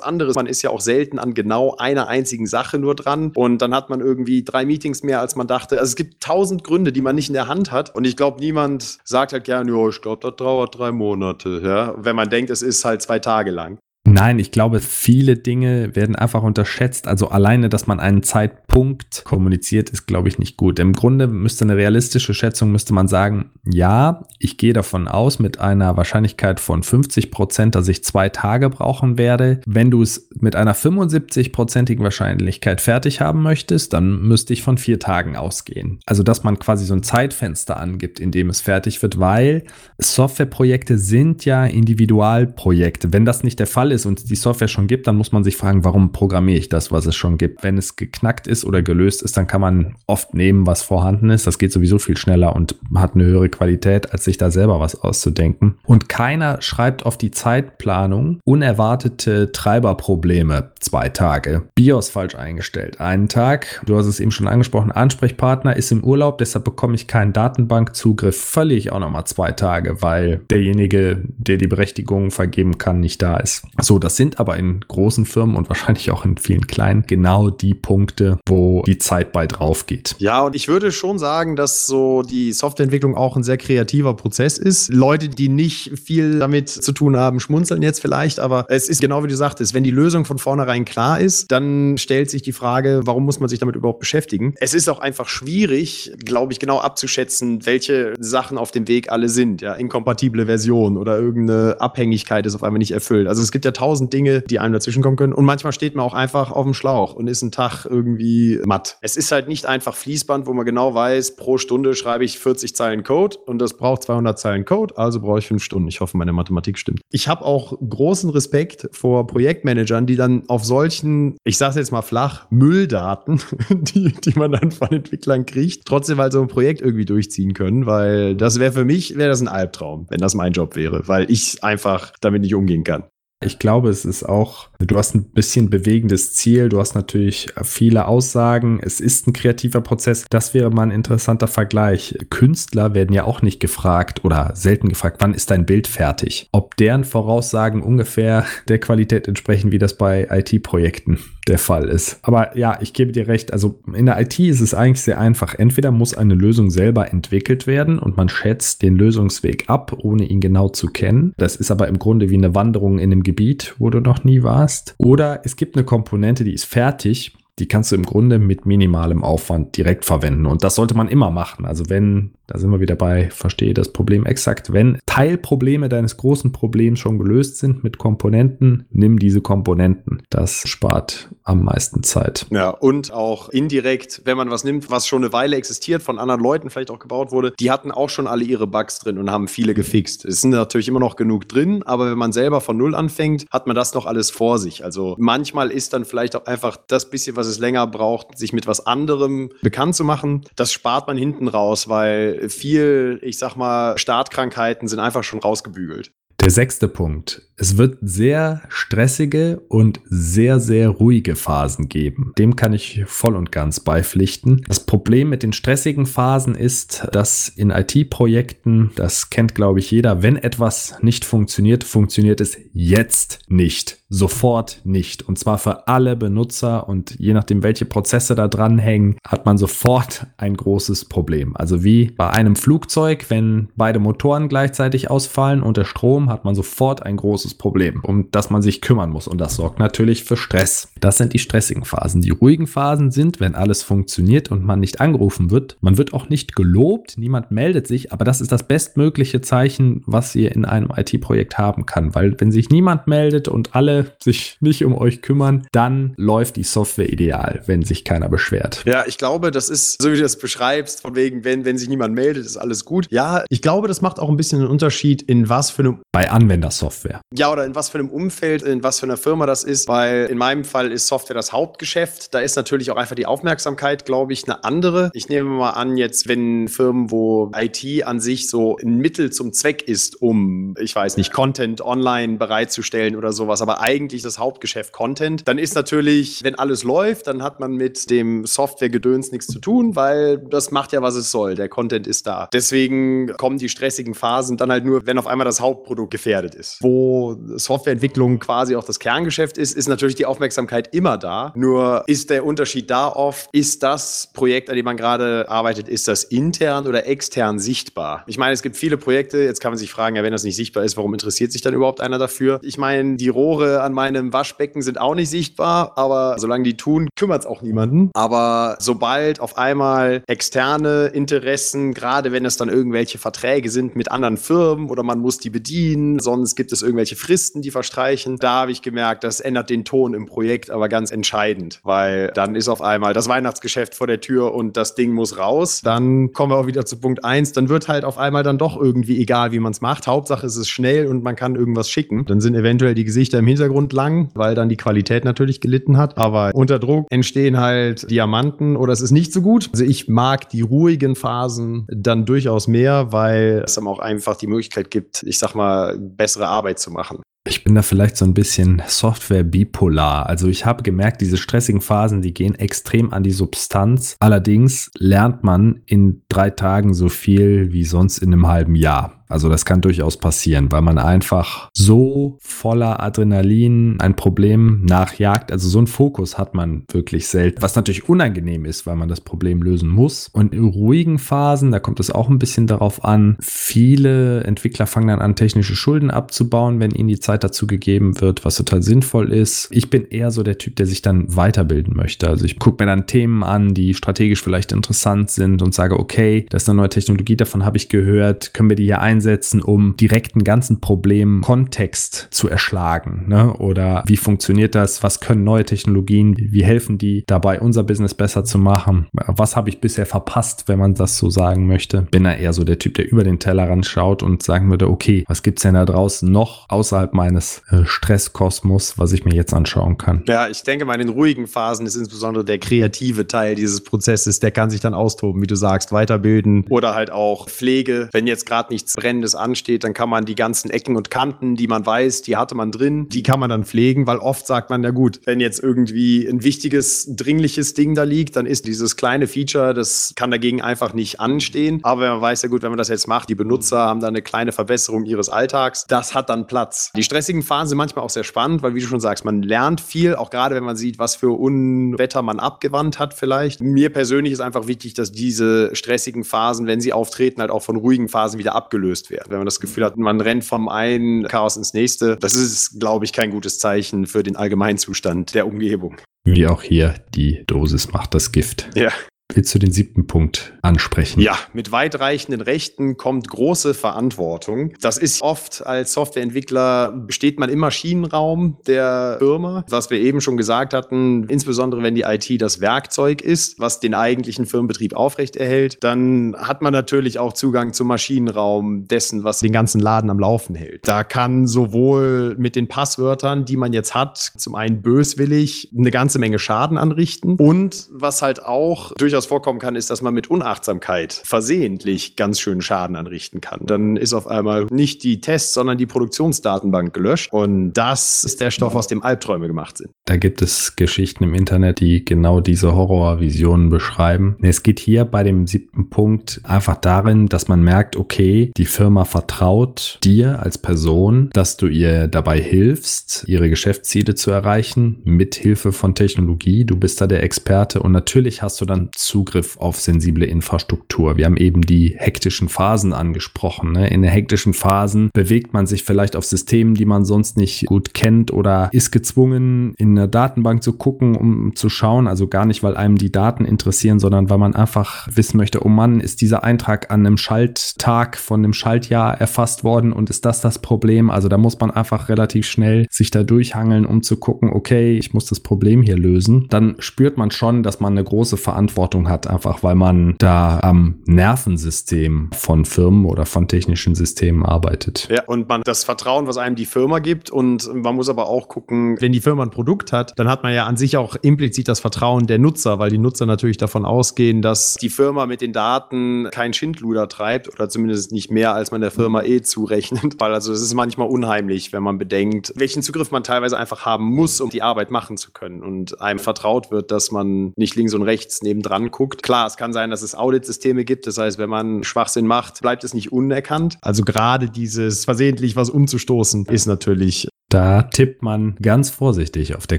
anderes. Man ist ja auch selten an genau einer einzigen Sache nur dran und dann hat man irgendwie drei Meetings mehr, als man dachte. Also es gibt tausend Gründe, die man nicht in der Hand hat und ich glaube, niemand sagt halt gerne, ja, ich glaube, das dauert drei Monate, ja. Wenn man denkt, es ist halt zwei Tage lang. Nein, ich glaube, viele Dinge werden einfach unterschätzt. Also alleine, dass man einen Zeitpunkt kommuniziert, ist, glaube ich, nicht gut. Im Grunde müsste eine realistische Schätzung, müsste man sagen, ja, ich gehe davon aus, mit einer Wahrscheinlichkeit von 50 Prozent, dass ich zwei Tage brauchen werde. Wenn du es mit einer 75-prozentigen Wahrscheinlichkeit fertig haben möchtest, dann müsste ich von vier Tagen ausgehen. Also, dass man quasi so ein Zeitfenster angibt, in dem es fertig wird, weil Softwareprojekte sind ja Individualprojekte. Wenn das nicht der Fall ist, ist und die Software schon gibt, dann muss man sich fragen, warum programmiere ich das, was es schon gibt. Wenn es geknackt ist oder gelöst ist, dann kann man oft nehmen, was vorhanden ist. Das geht sowieso viel schneller und hat eine höhere Qualität, als sich da selber was auszudenken. Und keiner schreibt auf die Zeitplanung unerwartete Treiberprobleme. Zwei Tage. BIOS falsch eingestellt. Einen Tag. Du hast es eben schon angesprochen. Ansprechpartner ist im Urlaub, deshalb bekomme ich keinen Datenbankzugriff. Ich auch nochmal zwei Tage, weil derjenige, der die Berechtigung vergeben kann, nicht da ist. So, das sind aber in großen Firmen und wahrscheinlich auch in vielen kleinen genau die Punkte, wo die Zeit bei drauf geht. Ja, und ich würde schon sagen, dass so die Softwareentwicklung auch ein sehr kreativer Prozess ist. Leute, die nicht viel damit zu tun haben, schmunzeln jetzt vielleicht, aber es ist genau wie du sagtest, wenn die Lösung von vornherein klar ist, dann stellt sich die Frage, warum muss man sich damit überhaupt beschäftigen? Es ist auch einfach schwierig, glaube ich, genau abzuschätzen, welche Sachen auf dem Weg alle sind. Ja, inkompatible Version oder irgendeine Abhängigkeit ist auf einmal nicht erfüllt. Also es gibt ja tausend Dinge, die einem dazwischen kommen können. Und manchmal steht man auch einfach auf dem Schlauch und ist ein Tag irgendwie matt. Es ist halt nicht einfach Fließband, wo man genau weiß, pro Stunde schreibe ich 40 Zeilen Code und das braucht 200 Zeilen Code, also brauche ich fünf Stunden. Ich hoffe, meine Mathematik stimmt. Ich habe auch großen Respekt vor Projektmanagern, die dann auf solchen, ich sage jetzt mal flach, Mülldaten, [laughs] die, die man dann von Entwicklern kriegt, trotzdem halt so ein Projekt irgendwie durchziehen können, weil das wäre für mich, wäre das ein Albtraum, wenn das mein Job wäre, weil ich einfach damit nicht umgehen kann. Ich glaube, es ist auch, du hast ein bisschen bewegendes Ziel, du hast natürlich viele Aussagen, es ist ein kreativer Prozess. Das wäre mal ein interessanter Vergleich. Künstler werden ja auch nicht gefragt oder selten gefragt, wann ist dein Bild fertig? Ob deren Voraussagen ungefähr der Qualität entsprechen, wie das bei IT-Projekten der Fall ist. Aber ja, ich gebe dir recht. Also in der IT ist es eigentlich sehr einfach. Entweder muss eine Lösung selber entwickelt werden und man schätzt den Lösungsweg ab, ohne ihn genau zu kennen. Das ist aber im Grunde wie eine Wanderung in einem Gebiet, wo du noch nie warst. Oder es gibt eine Komponente, die ist fertig die kannst du im Grunde mit minimalem Aufwand direkt verwenden. Und das sollte man immer machen. Also wenn, da sind wir wieder bei, verstehe das Problem exakt, wenn Teilprobleme deines großen Problems schon gelöst sind mit Komponenten, nimm diese Komponenten. Das spart am meisten Zeit. Ja, und auch indirekt, wenn man was nimmt, was schon eine Weile existiert, von anderen Leuten vielleicht auch gebaut wurde, die hatten auch schon alle ihre Bugs drin und haben viele gefixt. Es sind natürlich immer noch genug drin, aber wenn man selber von Null anfängt, hat man das noch alles vor sich. Also manchmal ist dann vielleicht auch einfach das bisschen, was es länger braucht, sich mit was anderem bekannt zu machen. Das spart man hinten raus, weil viel, ich sag mal, Startkrankheiten sind einfach schon rausgebügelt. Der sechste Punkt. Es wird sehr stressige und sehr, sehr ruhige Phasen geben. Dem kann ich voll und ganz beipflichten. Das Problem mit den stressigen Phasen ist, dass in IT-Projekten, das kennt glaube ich jeder, wenn etwas nicht funktioniert, funktioniert es jetzt nicht sofort nicht. Und zwar für alle Benutzer und je nachdem, welche Prozesse da dranhängen, hat man sofort ein großes Problem. Also wie bei einem Flugzeug, wenn beide Motoren gleichzeitig ausfallen und der Strom, hat man sofort ein großes Problem, um das man sich kümmern muss. Und das sorgt natürlich für Stress. Das sind die stressigen Phasen. Die ruhigen Phasen sind, wenn alles funktioniert und man nicht angerufen wird. Man wird auch nicht gelobt, niemand meldet sich, aber das ist das bestmögliche Zeichen, was ihr in einem IT-Projekt haben kann. Weil wenn sich niemand meldet und alle sich nicht um euch kümmern, dann läuft die Software ideal, wenn sich keiner beschwert. Ja, ich glaube, das ist, so wie du das beschreibst, von wegen, wenn, wenn sich niemand meldet, ist alles gut. Ja, ich glaube, das macht auch ein bisschen einen Unterschied, in was für einem. Bei Anwendersoftware. Ja, oder in was für einem Umfeld, in was für einer Firma das ist, weil in meinem Fall ist Software das Hauptgeschäft. Da ist natürlich auch einfach die Aufmerksamkeit, glaube ich, eine andere. Ich nehme mal an, jetzt, wenn Firmen, wo IT an sich so ein Mittel zum Zweck ist, um, ich weiß nicht, Content online bereitzustellen oder sowas, aber eigentlich das Hauptgeschäft Content, dann ist natürlich, wenn alles läuft, dann hat man mit dem Softwaregedöns nichts zu tun, weil das macht ja, was es soll. Der Content ist da. Deswegen kommen die stressigen Phasen dann halt nur, wenn auf einmal das Hauptprodukt gefährdet ist. Wo Softwareentwicklung quasi auch das Kerngeschäft ist, ist natürlich die Aufmerksamkeit immer da. Nur ist der Unterschied da oft, ist das Projekt, an dem man gerade arbeitet, ist das intern oder extern sichtbar? Ich meine, es gibt viele Projekte, jetzt kann man sich fragen, ja, wenn das nicht sichtbar ist, warum interessiert sich dann überhaupt einer dafür? Ich meine, die Rohre an meinem Waschbecken sind auch nicht sichtbar, aber solange die tun, kümmert es auch niemanden. Aber sobald auf einmal externe Interessen, gerade wenn es dann irgendwelche Verträge sind mit anderen Firmen oder man muss die bedienen, sonst gibt es irgendwelche Fristen, die verstreichen, da habe ich gemerkt, das ändert den Ton im Projekt aber ganz entscheidend, weil dann ist auf einmal das Weihnachtsgeschäft vor der Tür und das Ding muss raus. Dann kommen wir auch wieder zu Punkt 1, dann wird halt auf einmal dann doch irgendwie egal, wie man es macht. Hauptsache es ist schnell und man kann irgendwas schicken. Dann sind eventuell die Gesichter im Hintergrund lang, weil dann die Qualität natürlich gelitten hat. Aber unter Druck entstehen halt Diamanten oder es ist nicht so gut. Also ich mag die ruhigen Phasen dann durchaus mehr, weil es dann auch einfach die Möglichkeit gibt, ich sag mal, bessere Arbeit zu machen. Ich bin da vielleicht so ein bisschen Software bipolar. Also ich habe gemerkt, diese stressigen Phasen, die gehen extrem an die Substanz. Allerdings lernt man in drei Tagen so viel wie sonst in einem halben Jahr. Also das kann durchaus passieren, weil man einfach so voller Adrenalin ein Problem nachjagt. Also so einen Fokus hat man wirklich selten, was natürlich unangenehm ist, weil man das Problem lösen muss. Und in ruhigen Phasen, da kommt es auch ein bisschen darauf an, viele Entwickler fangen dann an, technische Schulden abzubauen, wenn ihnen die Zeit dazu gegeben wird, was total sinnvoll ist. Ich bin eher so der Typ, der sich dann weiterbilden möchte. Also ich gucke mir dann Themen an, die strategisch vielleicht interessant sind und sage, okay, das ist eine neue Technologie, davon habe ich gehört, können wir die hier einsetzen? Einsetzen, um direkt einen ganzen Problem Kontext zu erschlagen? Ne? Oder wie funktioniert das? Was können neue Technologien? Wie helfen die dabei, unser Business besser zu machen? Was habe ich bisher verpasst, wenn man das so sagen möchte? Bin da eher so der Typ, der über den Tellerrand schaut und sagen würde, okay, was gibt es denn da draußen noch außerhalb meines äh, Stresskosmos, was ich mir jetzt anschauen kann? Ja, ich denke mal, in den ruhigen Phasen ist insbesondere der kreative Teil dieses Prozesses, der kann sich dann austoben, wie du sagst, weiterbilden oder halt auch Pflege. Wenn jetzt gerade nichts Brennendes ansteht, dann kann man die ganzen Ecken und Kanten, die man weiß, die hatte man drin, die kann man dann pflegen, weil oft sagt man, ja gut, wenn jetzt irgendwie ein wichtiges, dringliches Ding da liegt, dann ist dieses kleine Feature, das kann dagegen einfach nicht anstehen. Aber man weiß ja gut, wenn man das jetzt macht, die Benutzer haben da eine kleine Verbesserung ihres Alltags, das hat dann Platz. Die stressigen Phasen sind manchmal auch sehr spannend, weil wie du schon sagst, man lernt viel, auch gerade wenn man sieht, was für Unwetter man abgewandt hat vielleicht. Mir persönlich ist einfach wichtig, dass diese stressigen Phasen, wenn sie auftreten, halt auch von ruhigen Phasen wieder abgelöst abgelöst werden. Wenn man das Gefühl hat, man rennt vom einen Chaos ins nächste, das ist, glaube ich, kein gutes Zeichen für den Allgemeinzustand der Umgebung. Wie auch hier, die Dosis macht das Gift. Ja. Willst du den siebten Punkt ansprechen? Ja, mit weitreichenden Rechten kommt große Verantwortung. Das ist oft als Softwareentwickler besteht man im Maschinenraum der Firma, was wir eben schon gesagt hatten, insbesondere wenn die IT das Werkzeug ist, was den eigentlichen Firmenbetrieb aufrechterhält, dann hat man natürlich auch Zugang zum Maschinenraum dessen, was den ganzen Laden am Laufen hält. Da kann sowohl mit den Passwörtern, die man jetzt hat, zum einen böswillig eine ganze Menge Schaden anrichten und was halt auch durchaus durchaus vorkommen kann, ist, dass man mit Unachtsamkeit versehentlich ganz schön Schaden anrichten kann. Dann ist auf einmal nicht die Tests, sondern die Produktionsdatenbank gelöscht. Und das ist der Stoff, aus dem Albträume gemacht sind. Da gibt es Geschichten im Internet, die genau diese Horrorvisionen beschreiben. Es geht hier bei dem siebten Punkt einfach darin, dass man merkt, okay, die Firma vertraut dir als Person, dass du ihr dabei hilfst, ihre Geschäftsziele zu erreichen, mit Hilfe von Technologie. Du bist da der Experte und natürlich hast du dann Zugriff auf sensible Infrastruktur. Wir haben eben die hektischen Phasen angesprochen. Ne? In den hektischen Phasen bewegt man sich vielleicht auf Systemen, die man sonst nicht gut kennt oder ist gezwungen, in eine Datenbank zu gucken, um zu schauen. Also gar nicht, weil einem die Daten interessieren, sondern weil man einfach wissen möchte, oh Mann, ist dieser Eintrag an einem Schalttag von einem Schaltjahr erfasst worden und ist das das Problem? Also da muss man einfach relativ schnell sich da durchhangeln, um zu gucken, okay, ich muss das Problem hier lösen. Dann spürt man schon, dass man eine große Verantwortung hat, einfach weil man da am Nervensystem von Firmen oder von technischen Systemen arbeitet. Ja, und man das Vertrauen, was einem die Firma gibt und man muss aber auch gucken, wenn die Firma ein Produkt hat, dann hat man ja an sich auch implizit das Vertrauen der Nutzer, weil die Nutzer natürlich davon ausgehen, dass die Firma mit den Daten kein Schindluder treibt oder zumindest nicht mehr, als man der Firma eh zurechnet. [laughs] Weil also es ist manchmal unheimlich, wenn man bedenkt, welchen Zugriff man teilweise einfach haben muss, um die Arbeit machen zu können und einem vertraut wird, dass man nicht links und rechts nebendran guckt. Klar, es kann sein, dass es Auditsysteme gibt. Das heißt, wenn man Schwachsinn macht, bleibt es nicht unerkannt. Also gerade dieses versehentlich was umzustoßen ist natürlich da tippt man ganz vorsichtig auf der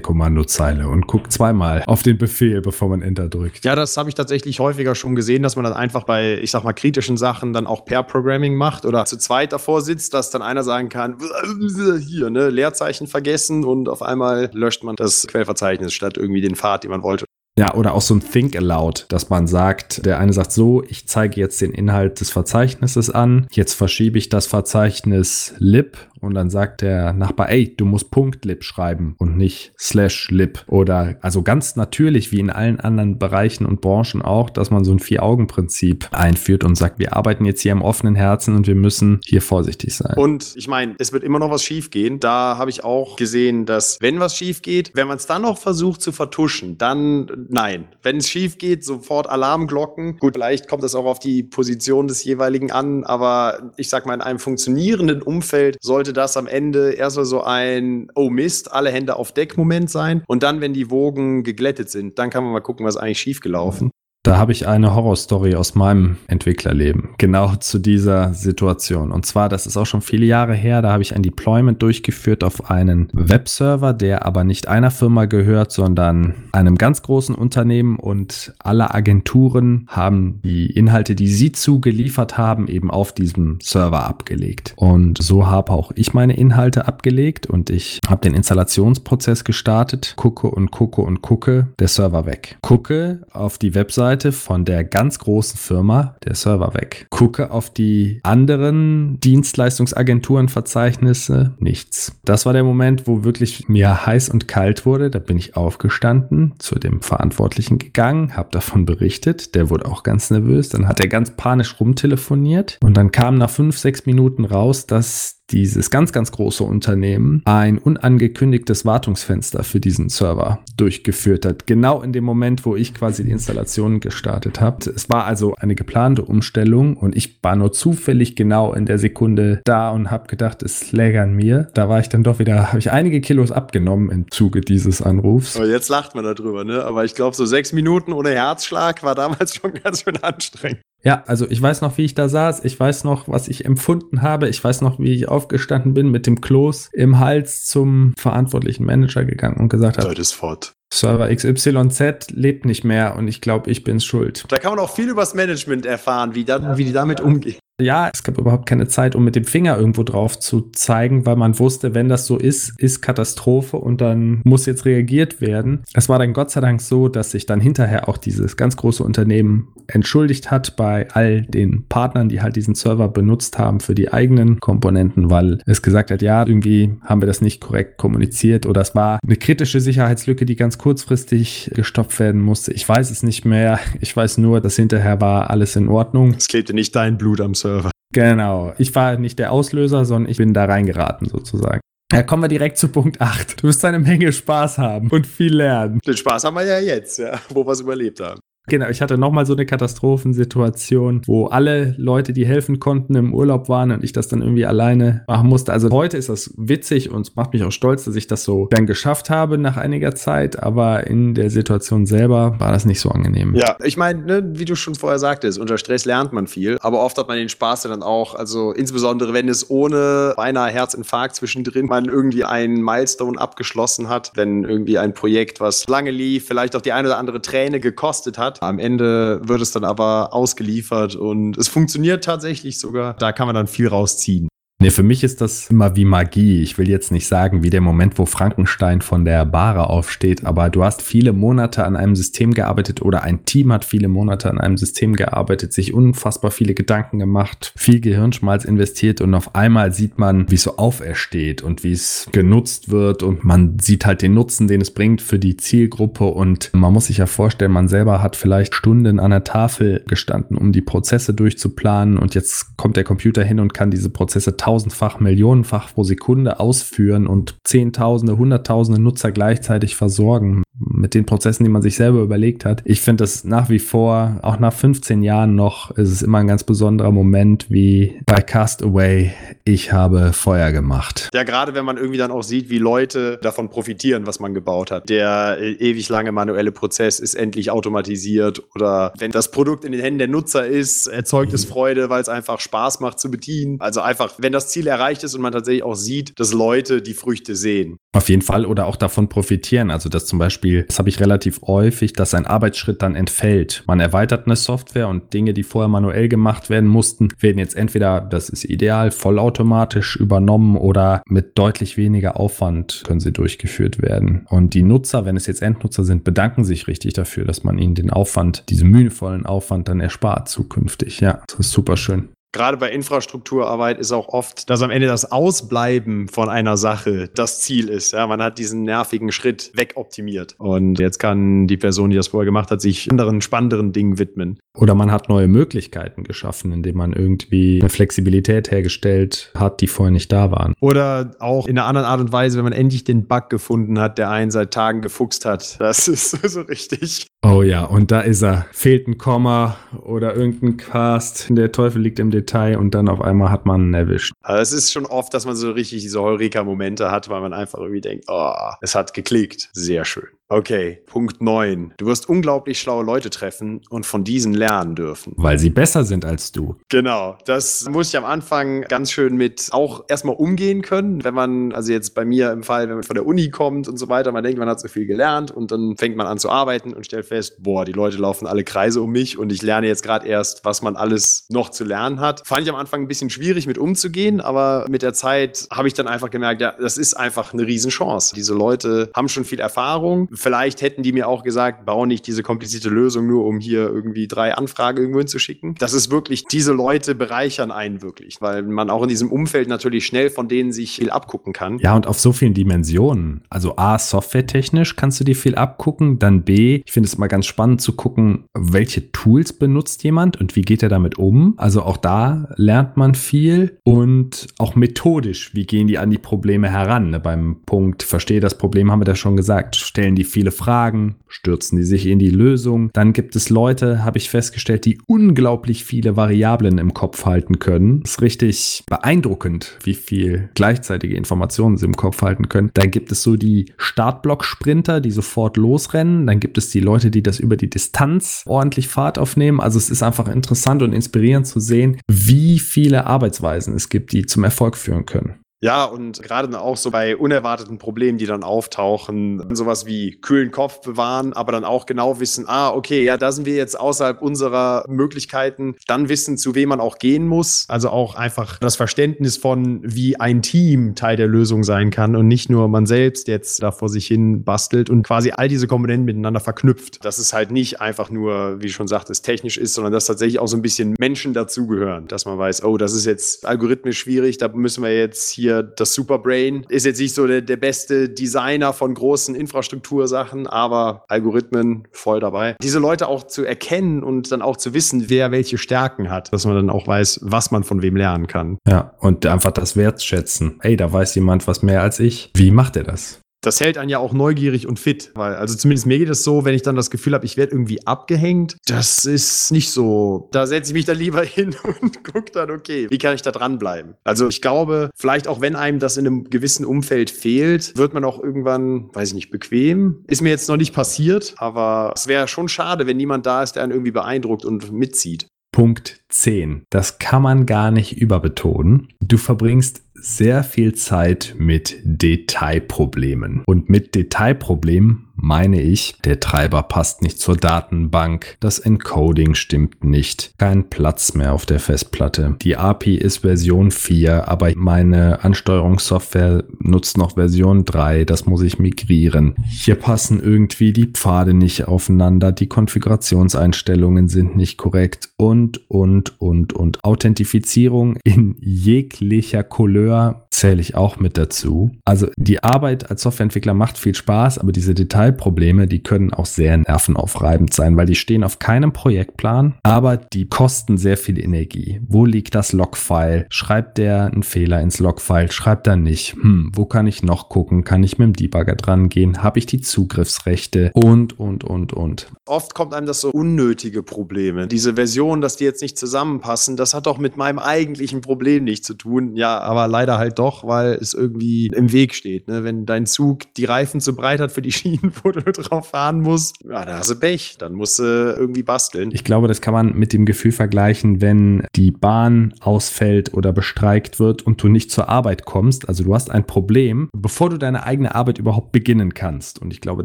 Kommandozeile und guckt zweimal auf den Befehl, bevor man Enter drückt. Ja, das habe ich tatsächlich häufiger schon gesehen, dass man dann einfach bei, ich sag mal, kritischen Sachen dann auch per Programming macht oder zu zweit davor sitzt, dass dann einer sagen kann, [laughs] hier, ne, Leerzeichen vergessen und auf einmal löscht man das Quellverzeichnis statt irgendwie den Pfad, den man wollte. Ja, oder auch so ein Think Aloud, dass man sagt, der eine sagt so, ich zeige jetzt den Inhalt des Verzeichnisses an, jetzt verschiebe ich das Verzeichnis lib und dann sagt der Nachbar, ey, du musst Punkt lib schreiben und nicht slash lib. Oder also ganz natürlich wie in allen anderen Bereichen und Branchen auch, dass man so ein Vier-Augen-Prinzip einführt und sagt, wir arbeiten jetzt hier im offenen Herzen und wir müssen hier vorsichtig sein. Und ich meine, es wird immer noch was schief gehen. Da habe ich auch gesehen, dass wenn was schief geht, wenn man es dann noch versucht zu vertuschen, dann nein. Wenn es schief geht, sofort Alarmglocken. Gut, vielleicht kommt das auch auf die Position des jeweiligen an, aber ich sag mal, in einem funktionierenden Umfeld sollte das am Ende erstmal so ein, oh Mist, alle Hände auf Deck-Moment sein. Und dann, wenn die Wogen geglättet sind, dann kann man mal gucken, was eigentlich schiefgelaufen. Da habe ich eine Horrorstory aus meinem Entwicklerleben, genau zu dieser Situation. Und zwar, das ist auch schon viele Jahre her, da habe ich ein Deployment durchgeführt auf einen Webserver, der aber nicht einer Firma gehört, sondern einem ganz großen Unternehmen und alle Agenturen haben die Inhalte, die sie zugeliefert haben, eben auf diesem Server abgelegt. Und so habe auch ich meine Inhalte abgelegt und ich habe den Installationsprozess gestartet, gucke und gucke und gucke, der Server weg. Gucke auf die Webseite, Seite von der ganz großen Firma der Server weg. Gucke auf die anderen Dienstleistungsagenturenverzeichnisse, nichts. Das war der Moment, wo wirklich mir heiß und kalt wurde. Da bin ich aufgestanden, zu dem Verantwortlichen gegangen, habe davon berichtet. Der wurde auch ganz nervös. Dann hat er ganz panisch rumtelefoniert und dann kam nach fünf, sechs Minuten raus, dass dieses ganz, ganz große Unternehmen ein unangekündigtes Wartungsfenster für diesen Server durchgeführt hat. Genau in dem Moment, wo ich quasi die Installation gestartet habe. Es war also eine geplante Umstellung und ich war nur zufällig genau in der Sekunde da und habe gedacht, es läge an mir. Da war ich dann doch wieder, habe ich einige Kilos abgenommen im Zuge dieses Anrufs. Aber jetzt lacht man darüber, ne? Aber ich glaube, so sechs Minuten ohne Herzschlag war damals schon [laughs] ganz schön anstrengend. Ja, also ich weiß noch, wie ich da saß. Ich weiß noch, was ich empfunden habe. Ich weiß noch, wie ich aufgestanden bin mit dem Kloß im Hals zum verantwortlichen Manager gegangen und gesagt habe. Ist fort. Server XYZ lebt nicht mehr und ich glaube, ich bin's schuld. Da kann man auch viel übers Management erfahren, wie, dann, wie die damit umgehen. Ja, es gab überhaupt keine Zeit, um mit dem Finger irgendwo drauf zu zeigen, weil man wusste, wenn das so ist, ist Katastrophe und dann muss jetzt reagiert werden. Es war dann Gott sei Dank so, dass sich dann hinterher auch dieses ganz große Unternehmen entschuldigt hat bei all den Partnern, die halt diesen Server benutzt haben für die eigenen Komponenten, weil es gesagt hat, ja, irgendwie haben wir das nicht korrekt kommuniziert oder es war eine kritische Sicherheitslücke, die ganz kurzfristig gestopft werden musste. Ich weiß es nicht mehr. Ich weiß nur, dass hinterher war alles in Ordnung. Es klebte nicht dein Blut am Server. Server. Genau. Ich war nicht der Auslöser, sondern ich bin da reingeraten sozusagen. Ja, kommen wir direkt zu Punkt 8. Du wirst eine Menge Spaß haben und viel lernen. Den Spaß haben wir ja jetzt, ja, wo wir es überlebt haben. Genau, ich hatte nochmal so eine Katastrophensituation, wo alle Leute, die helfen konnten, im Urlaub waren und ich das dann irgendwie alleine machen musste. Also heute ist das witzig und macht mich auch stolz, dass ich das so dann geschafft habe nach einiger Zeit, aber in der Situation selber war das nicht so angenehm. Ja, ich meine, ne, wie du schon vorher sagtest, unter Stress lernt man viel, aber oft hat man den Spaß dann auch, also insbesondere wenn es ohne beinahe Herzinfarkt zwischendrin man irgendwie einen Milestone abgeschlossen hat, wenn irgendwie ein Projekt, was lange lief, vielleicht auch die eine oder andere Träne gekostet hat, am Ende wird es dann aber ausgeliefert und es funktioniert tatsächlich sogar. Da kann man dann viel rausziehen. Nee, für mich ist das immer wie Magie. Ich will jetzt nicht sagen, wie der Moment, wo Frankenstein von der Bahre aufsteht, aber du hast viele Monate an einem System gearbeitet oder ein Team hat viele Monate an einem System gearbeitet, sich unfassbar viele Gedanken gemacht, viel Gehirnschmalz investiert und auf einmal sieht man, wie es so aufersteht und wie es genutzt wird und man sieht halt den Nutzen, den es bringt für die Zielgruppe und man muss sich ja vorstellen, man selber hat vielleicht Stunden an der Tafel gestanden, um die Prozesse durchzuplanen und jetzt kommt der Computer hin und kann diese Prozesse tausendfach, millionenfach pro Sekunde ausführen und Zehntausende, Hunderttausende Nutzer gleichzeitig versorgen mit den Prozessen, die man sich selber überlegt hat. Ich finde das nach wie vor, auch nach 15 Jahren noch, ist es immer ein ganz besonderer Moment wie bei Castaway, ich habe Feuer gemacht. Ja, gerade wenn man irgendwie dann auch sieht, wie Leute davon profitieren, was man gebaut hat. Der äh, ewig lange manuelle Prozess ist endlich automatisiert oder wenn das Produkt in den Händen der Nutzer ist, erzeugt es Freude, weil es einfach Spaß macht zu bedienen. Also einfach, wenn das Ziel erreicht ist und man tatsächlich auch sieht, dass Leute die Früchte sehen. Auf jeden Fall oder auch davon profitieren. Also dass zum Beispiel, das habe ich relativ häufig, dass ein Arbeitsschritt dann entfällt. Man erweitert eine Software und Dinge, die vorher manuell gemacht werden mussten, werden jetzt entweder, das ist ideal, vollautomatisch übernommen oder mit deutlich weniger Aufwand können sie durchgeführt werden. Und die Nutzer, wenn es jetzt Endnutzer sind, bedanken sich richtig dafür, dass man ihnen den Aufwand, diesen mühevollen Aufwand dann erspart zukünftig. Ja, das ist super schön gerade bei Infrastrukturarbeit ist auch oft, dass am Ende das Ausbleiben von einer Sache das Ziel ist. Ja, man hat diesen nervigen Schritt wegoptimiert. Und jetzt kann die Person, die das vorher gemacht hat, sich anderen spannenderen Dingen widmen. Oder man hat neue Möglichkeiten geschaffen, indem man irgendwie eine Flexibilität hergestellt hat, die vorher nicht da waren. Oder auch in einer anderen Art und Weise, wenn man endlich den Bug gefunden hat, der einen seit Tagen gefuchst hat. Das [laughs] ist so richtig. Oh ja, und da ist er. Fehlt ein Komma oder irgendein Cast. Der Teufel liegt im Detail und dann auf einmal hat man erwischt. Also es ist schon oft, dass man so richtig diese Heureka-Momente hat, weil man einfach irgendwie denkt, oh, es hat geklickt. Sehr schön. Okay, Punkt 9. Du wirst unglaublich schlaue Leute treffen und von diesen lernen dürfen. Weil sie besser sind als du. Genau. Das muss ich am Anfang ganz schön mit auch erstmal umgehen können. Wenn man, also jetzt bei mir im Fall, wenn man von der Uni kommt und so weiter, man denkt, man hat so viel gelernt und dann fängt man an zu arbeiten und stellt fest, boah, die Leute laufen alle Kreise um mich und ich lerne jetzt gerade erst, was man alles noch zu lernen hat. Fand ich am Anfang ein bisschen schwierig mit umzugehen, aber mit der Zeit habe ich dann einfach gemerkt, ja, das ist einfach eine Riesenchance. Diese Leute haben schon viel Erfahrung Vielleicht hätten die mir auch gesagt, bau nicht diese komplizierte Lösung nur, um hier irgendwie drei Anfragen irgendwo hinzuschicken. Das ist wirklich, diese Leute bereichern einen wirklich, weil man auch in diesem Umfeld natürlich schnell von denen sich viel abgucken kann. Ja, und auf so vielen Dimensionen. Also A, softwaretechnisch kannst du dir viel abgucken. Dann B, ich finde es mal ganz spannend zu gucken, welche Tools benutzt jemand und wie geht er damit um. Also auch da lernt man viel und auch methodisch, wie gehen die an die Probleme heran. Ne? Beim Punkt, verstehe das Problem, haben wir das schon gesagt, stellen die viele Fragen, stürzen die sich in die Lösung. Dann gibt es Leute, habe ich festgestellt, die unglaublich viele Variablen im Kopf halten können. Das ist richtig beeindruckend, wie viel gleichzeitige Informationen sie im Kopf halten können. Dann gibt es so die Startblock-Sprinter, die sofort losrennen. Dann gibt es die Leute, die das über die Distanz ordentlich Fahrt aufnehmen. Also es ist einfach interessant und inspirierend zu sehen, wie viele Arbeitsweisen es gibt, die zum Erfolg führen können. Ja, und gerade auch so bei unerwarteten Problemen, die dann auftauchen, sowas wie kühlen Kopf bewahren, aber dann auch genau wissen, ah, okay, ja, da sind wir jetzt außerhalb unserer Möglichkeiten, dann wissen, zu wem man auch gehen muss. Also auch einfach das Verständnis von, wie ein Team Teil der Lösung sein kann und nicht nur man selbst jetzt da vor sich hin bastelt und quasi all diese Komponenten miteinander verknüpft. Dass es halt nicht einfach nur, wie schon sagt, es technisch ist, sondern dass tatsächlich auch so ein bisschen Menschen dazugehören, dass man weiß, oh, das ist jetzt algorithmisch schwierig, da müssen wir jetzt hier hier das Superbrain. Ist jetzt nicht so der, der beste Designer von großen Infrastruktursachen, aber Algorithmen voll dabei. Diese Leute auch zu erkennen und dann auch zu wissen, wer welche Stärken hat, dass man dann auch weiß, was man von wem lernen kann. Ja, und einfach das wertschätzen. Ey, da weiß jemand was mehr als ich. Wie macht er das? Das hält einen ja auch neugierig und fit. Weil, also zumindest mir geht es so, wenn ich dann das Gefühl habe, ich werde irgendwie abgehängt. Das ist nicht so. Da setze ich mich dann lieber [laughs] hin und gucke dann, okay, wie kann ich da dranbleiben? Also ich glaube, vielleicht auch wenn einem das in einem gewissen Umfeld fehlt, wird man auch irgendwann, weiß ich nicht, bequem. Ist mir jetzt noch nicht passiert, aber es wäre schon schade, wenn niemand da ist, der einen irgendwie beeindruckt und mitzieht. Punkt 10. Das kann man gar nicht überbetonen. Du verbringst sehr viel Zeit mit Detailproblemen. Und mit Detailproblemen meine ich, der Treiber passt nicht zur Datenbank, das Encoding stimmt nicht, kein Platz mehr auf der Festplatte. Die API ist Version 4, aber meine Ansteuerungssoftware nutzt noch Version 3, das muss ich migrieren. Hier passen irgendwie die Pfade nicht aufeinander, die Konfigurationseinstellungen sind nicht korrekt und, und, und, und. Authentifizierung in jeglicher Couleur zähle ich auch mit dazu. Also die Arbeit als Softwareentwickler macht viel Spaß, aber diese Detailprobleme, die können auch sehr nervenaufreibend sein, weil die stehen auf keinem Projektplan, aber die kosten sehr viel Energie. Wo liegt das Logfile? Schreibt der einen Fehler ins Logfile? Schreibt er nicht? Hm, wo kann ich noch gucken? Kann ich mit dem Debugger dran gehen? Habe ich die Zugriffsrechte? Und, und, und, und. Oft kommt einem das so unnötige Probleme. Diese Version, dass die jetzt nicht zusammenpassen, das hat doch mit meinem eigentlichen Problem nichts zu tun. Ja, aber leider halt doch doch, weil es irgendwie im Weg steht. Ne? Wenn dein Zug die Reifen zu breit hat für die [laughs] Schienen, wo du drauf fahren musst, ja, da hast du Pech. Dann musst du irgendwie basteln. Ich glaube, das kann man mit dem Gefühl vergleichen, wenn die Bahn ausfällt oder bestreikt wird und du nicht zur Arbeit kommst. Also du hast ein Problem, bevor du deine eigene Arbeit überhaupt beginnen kannst. Und ich glaube,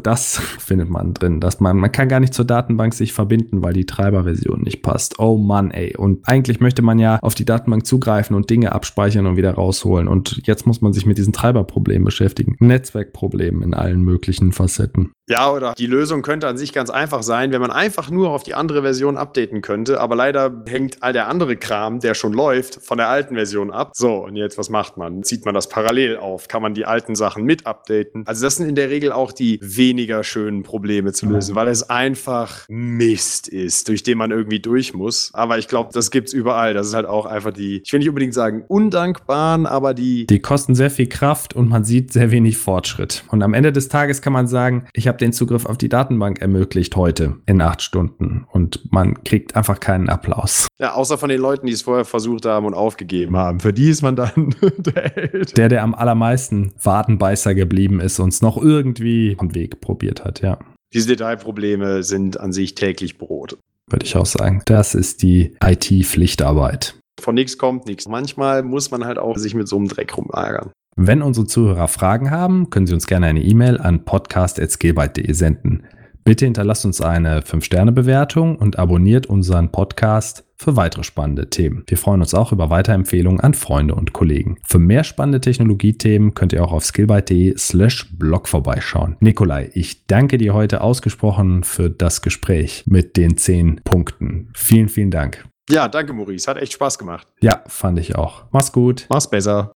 das [laughs] findet man drin, dass man, man kann gar nicht zur Datenbank sich verbinden, weil die Treiberversion nicht passt. Oh Mann, ey. Und eigentlich möchte man ja auf die Datenbank zugreifen und Dinge abspeichern und wieder rausholen. Und jetzt muss man sich mit diesen Treiberproblemen beschäftigen. Netzwerkproblemen in allen möglichen Facetten. Ja, oder die Lösung könnte an sich ganz einfach sein, wenn man einfach nur auf die andere Version updaten könnte. Aber leider hängt all der andere Kram, der schon läuft, von der alten Version ab. So, und jetzt, was macht man? Zieht man das parallel auf? Kann man die alten Sachen mit updaten? Also, das sind in der Regel auch die weniger schönen Probleme zu lösen, weil es einfach Mist ist, durch den man irgendwie durch muss. Aber ich glaube, das gibt es überall. Das ist halt auch einfach die, ich will nicht unbedingt sagen undankbaren, aber die die. kosten sehr viel Kraft und man sieht sehr wenig Fortschritt. Und am Ende des Tages kann man sagen, ich habe den Zugriff auf die Datenbank ermöglicht heute in acht Stunden und man kriegt einfach keinen Applaus. Ja, außer von den Leuten, die es vorher versucht haben und aufgegeben haben. Für die ist man dann [laughs] der Held. Der, der am allermeisten Wadenbeißer geblieben ist und es noch irgendwie einen Weg probiert hat, ja. Diese Detailprobleme sind an sich täglich Brot. Würde ich auch sagen. Das ist die IT-Pflichtarbeit von nichts kommt nichts. Manchmal muss man halt auch sich mit so einem Dreck rumärgern. Wenn unsere Zuhörer Fragen haben, können sie uns gerne eine E-Mail an podcast.skillbyte.de senden. Bitte hinterlasst uns eine 5-Sterne-Bewertung und abonniert unseren Podcast für weitere spannende Themen. Wir freuen uns auch über Weiterempfehlungen an Freunde und Kollegen. Für mehr spannende Technologiethemen könnt ihr auch auf skillbyte.de slash blog vorbeischauen. Nikolai, ich danke dir heute ausgesprochen für das Gespräch mit den 10 Punkten. Vielen, vielen Dank. Ja, danke, Maurice. Hat echt Spaß gemacht. Ja, fand ich auch. Mach's gut. Mach's besser.